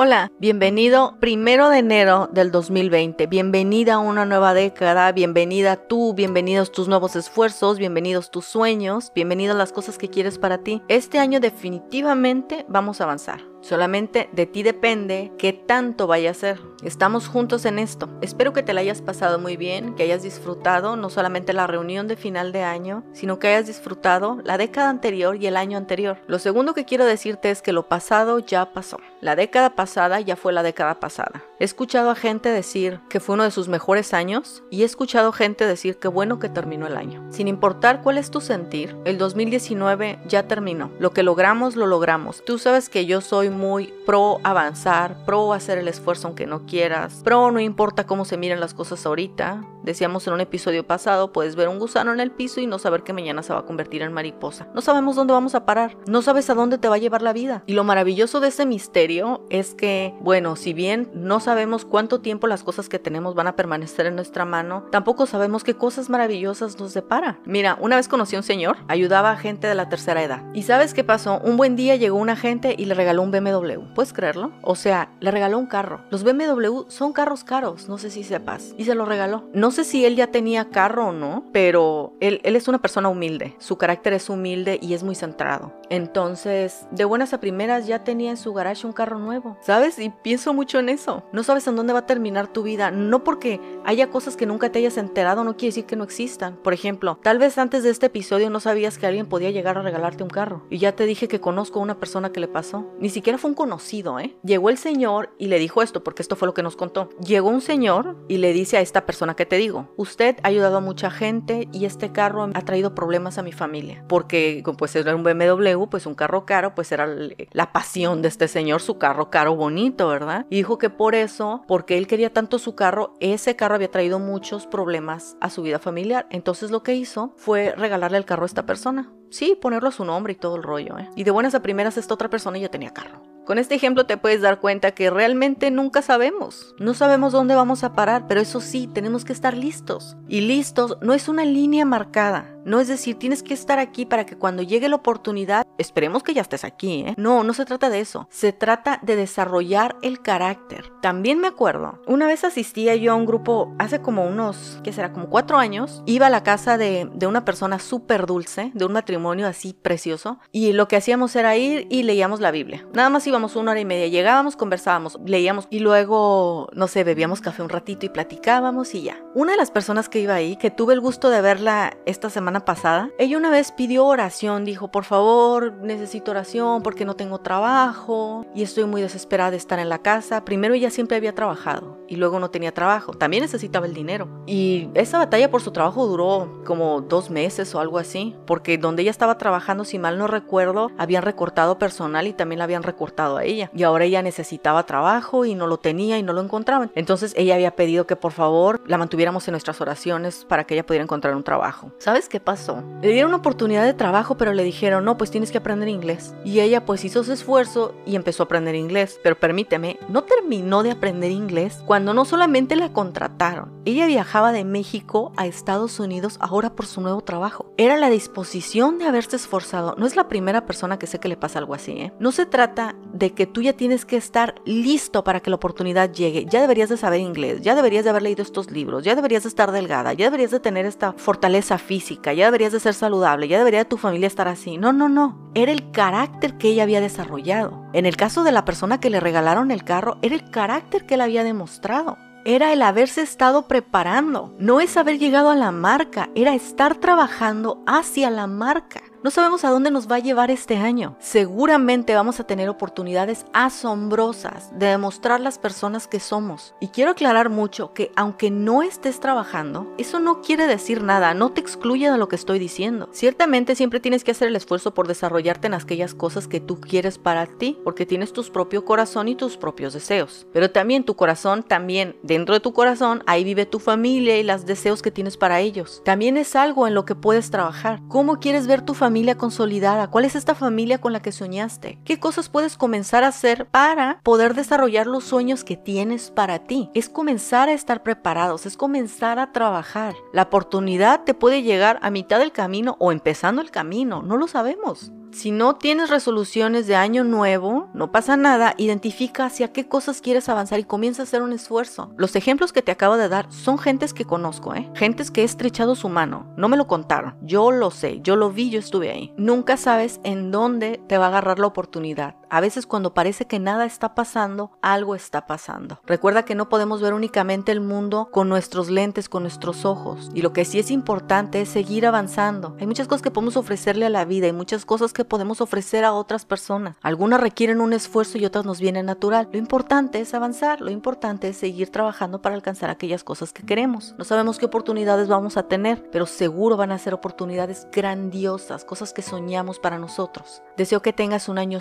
Hola, bienvenido primero de enero del 2020. Bienvenida a una nueva década, bienvenida tú, bienvenidos tus nuevos esfuerzos, bienvenidos tus sueños, bienvenidas las cosas que quieres para ti. Este año definitivamente vamos a avanzar. Solamente de ti depende qué tanto vaya a ser. Estamos juntos en esto. Espero que te la hayas pasado muy bien, que hayas disfrutado no solamente la reunión de final de año, sino que hayas disfrutado la década anterior y el año anterior. Lo segundo que quiero decirte es que lo pasado ya pasó. La década pasada ya fue la década pasada. He escuchado a gente decir que fue uno de sus mejores años y he escuchado gente decir que bueno que terminó el año. Sin importar cuál es tu sentir, el 2019 ya terminó. Lo que logramos, lo logramos. Tú sabes que yo soy muy pro avanzar, pro hacer el esfuerzo aunque no quieras, pro no importa cómo se miren las cosas ahorita. Decíamos en un episodio pasado, puedes ver un gusano en el piso y no saber que mañana se va a convertir en mariposa. No sabemos dónde vamos a parar, no sabes a dónde te va a llevar la vida. Y lo maravilloso de ese misterio es que, bueno, si bien no sabemos cuánto tiempo las cosas que tenemos van a permanecer en nuestra mano, tampoco sabemos qué cosas maravillosas nos depara. Mira, una vez conocí a un señor, ayudaba a gente de la tercera edad. ¿Y sabes qué pasó? Un buen día llegó una gente y le regaló un BMW. ¿Puedes creerlo? O sea, le regaló un carro. Los BMW son carros caros, no sé si sepas. Y se lo regaló. No sé si él ya tenía carro o no, pero él, es una persona humilde. Su carácter es humilde y es muy centrado. Entonces, de buenas a primeras ya tenía en su garage un carro nuevo. ¿Sabes? Y pienso mucho en eso. No sabes en dónde va a terminar tu vida. No porque haya cosas que nunca te hayas enterado, no quiere decir que no existan. Por ejemplo, tal vez antes de este episodio no sabías que alguien podía llegar a regalarte un carro. Y ya te dije que conozco a una persona que le pasó. Ni siquiera fue un conocido, ¿eh? Llegó el señor y le dijo esto, porque esto fue lo que nos contó. Llegó un señor y le dice a esta persona que te digo, usted ha ayudado a mucha gente y este carro ha traído problemas a mi familia. Porque pues era un BMW, pues un carro caro, pues era la pasión de este señor, su carro caro bonito, ¿verdad? Y dijo que por eso, porque él quería tanto su carro, ese carro había traído muchos problemas a su vida familiar. Entonces lo que hizo fue regalarle el carro a esta persona. Sí, ponerlo a su nombre y todo el rollo, ¿eh? Y de buenas a primeras esta otra persona ya tenía carro. Con este ejemplo te puedes dar cuenta que realmente nunca sabemos. No sabemos dónde vamos a parar, pero eso sí, tenemos que estar listos. Y listos no es una línea marcada. No es decir, tienes que estar aquí para que cuando llegue la oportunidad, esperemos que ya estés aquí, ¿eh? No, no se trata de eso. Se trata de desarrollar el carácter. También me acuerdo, una vez asistía yo a un grupo hace como unos, ¿qué será? Como cuatro años. Iba a la casa de, de una persona súper dulce, de un matrimonio así precioso. Y lo que hacíamos era ir y leíamos la Biblia. Nada más íbamos una hora y media. Llegábamos, conversábamos, leíamos y luego, no sé, bebíamos café un ratito y platicábamos y ya. Una de las personas que iba ahí, que tuve el gusto de verla esta semana pasada, ella una vez pidió oración, dijo, por favor, necesito oración porque no tengo trabajo y estoy muy desesperada de estar en la casa. Primero ella siempre había trabajado y luego no tenía trabajo, también necesitaba el dinero. Y esa batalla por su trabajo duró como dos meses o algo así, porque donde ella estaba trabajando, si mal no recuerdo, habían recortado personal y también la habían recortado a ella. Y ahora ella necesitaba trabajo y no lo tenía y no lo encontraban. Entonces ella había pedido que por favor la mantuviéramos en nuestras oraciones para que ella pudiera encontrar un trabajo. ¿Sabes qué pasó? Le dieron una oportunidad de trabajo, pero le dijeron, no, pues tienes que aprender inglés. Y ella pues hizo su esfuerzo y empezó a aprender inglés. Pero permíteme, no terminó de aprender inglés cuando no solamente la contrataron, ella viajaba de México a Estados Unidos ahora por su nuevo trabajo. Era la disposición de haberse esforzado. No es la primera persona que sé que le pasa algo así, ¿eh? No se trata de que tú ya tienes que estar listo para que la oportunidad llegue. Ya deberías de saber inglés, ya deberías de haber leído estos libros, ya deberías de estar delgada, ya deberías de tener esta fortaleza física, ya deberías de ser saludable, ya debería tu familia estar así. No, no, no. Era el carácter que ella había desarrollado. En el caso de la persona que le regalaron el carro, era el carácter que él había demostrado. Era el haberse estado preparando. No es haber llegado a la marca, era estar trabajando hacia la marca. No sabemos a dónde nos va a llevar este año. Seguramente vamos a tener oportunidades asombrosas de demostrar las personas que somos. Y quiero aclarar mucho que aunque no estés trabajando, eso no quiere decir nada, no te excluye de lo que estoy diciendo. Ciertamente siempre tienes que hacer el esfuerzo por desarrollarte en aquellas cosas que tú quieres para ti, porque tienes tu propio corazón y tus propios deseos. Pero también tu corazón, también dentro de tu corazón, ahí vive tu familia y los deseos que tienes para ellos. También es algo en lo que puedes trabajar. ¿Cómo quieres ver tu familia? Familia consolidada? ¿Cuál es esta familia con la que soñaste? ¿Qué cosas puedes comenzar a hacer para poder desarrollar los sueños que tienes para ti? Es comenzar a estar preparados, es comenzar a trabajar. La oportunidad te puede llegar a mitad del camino o empezando el camino, no lo sabemos. Si no tienes resoluciones de año nuevo, no pasa nada, identifica hacia qué cosas quieres avanzar y comienza a hacer un esfuerzo. Los ejemplos que te acabo de dar son gentes que conozco, ¿eh? Gentes que he estrechado su mano. No me lo contaron, yo lo sé, yo lo vi, yo estuve ahí. Nunca sabes en dónde te va a agarrar la oportunidad. A veces cuando parece que nada está pasando, algo está pasando. Recuerda que no podemos ver únicamente el mundo con nuestros lentes, con nuestros ojos. Y lo que sí es importante es seguir avanzando. Hay muchas cosas que podemos ofrecerle a la vida y muchas cosas que podemos ofrecer a otras personas. Algunas requieren un esfuerzo y otras nos vienen natural. Lo importante es avanzar, lo importante es seguir trabajando para alcanzar aquellas cosas que queremos. No sabemos qué oportunidades vamos a tener, pero seguro van a ser oportunidades grandiosas, cosas que soñamos para nosotros. Deseo que tengas un año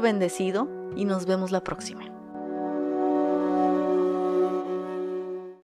bendecido y nos vemos la próxima.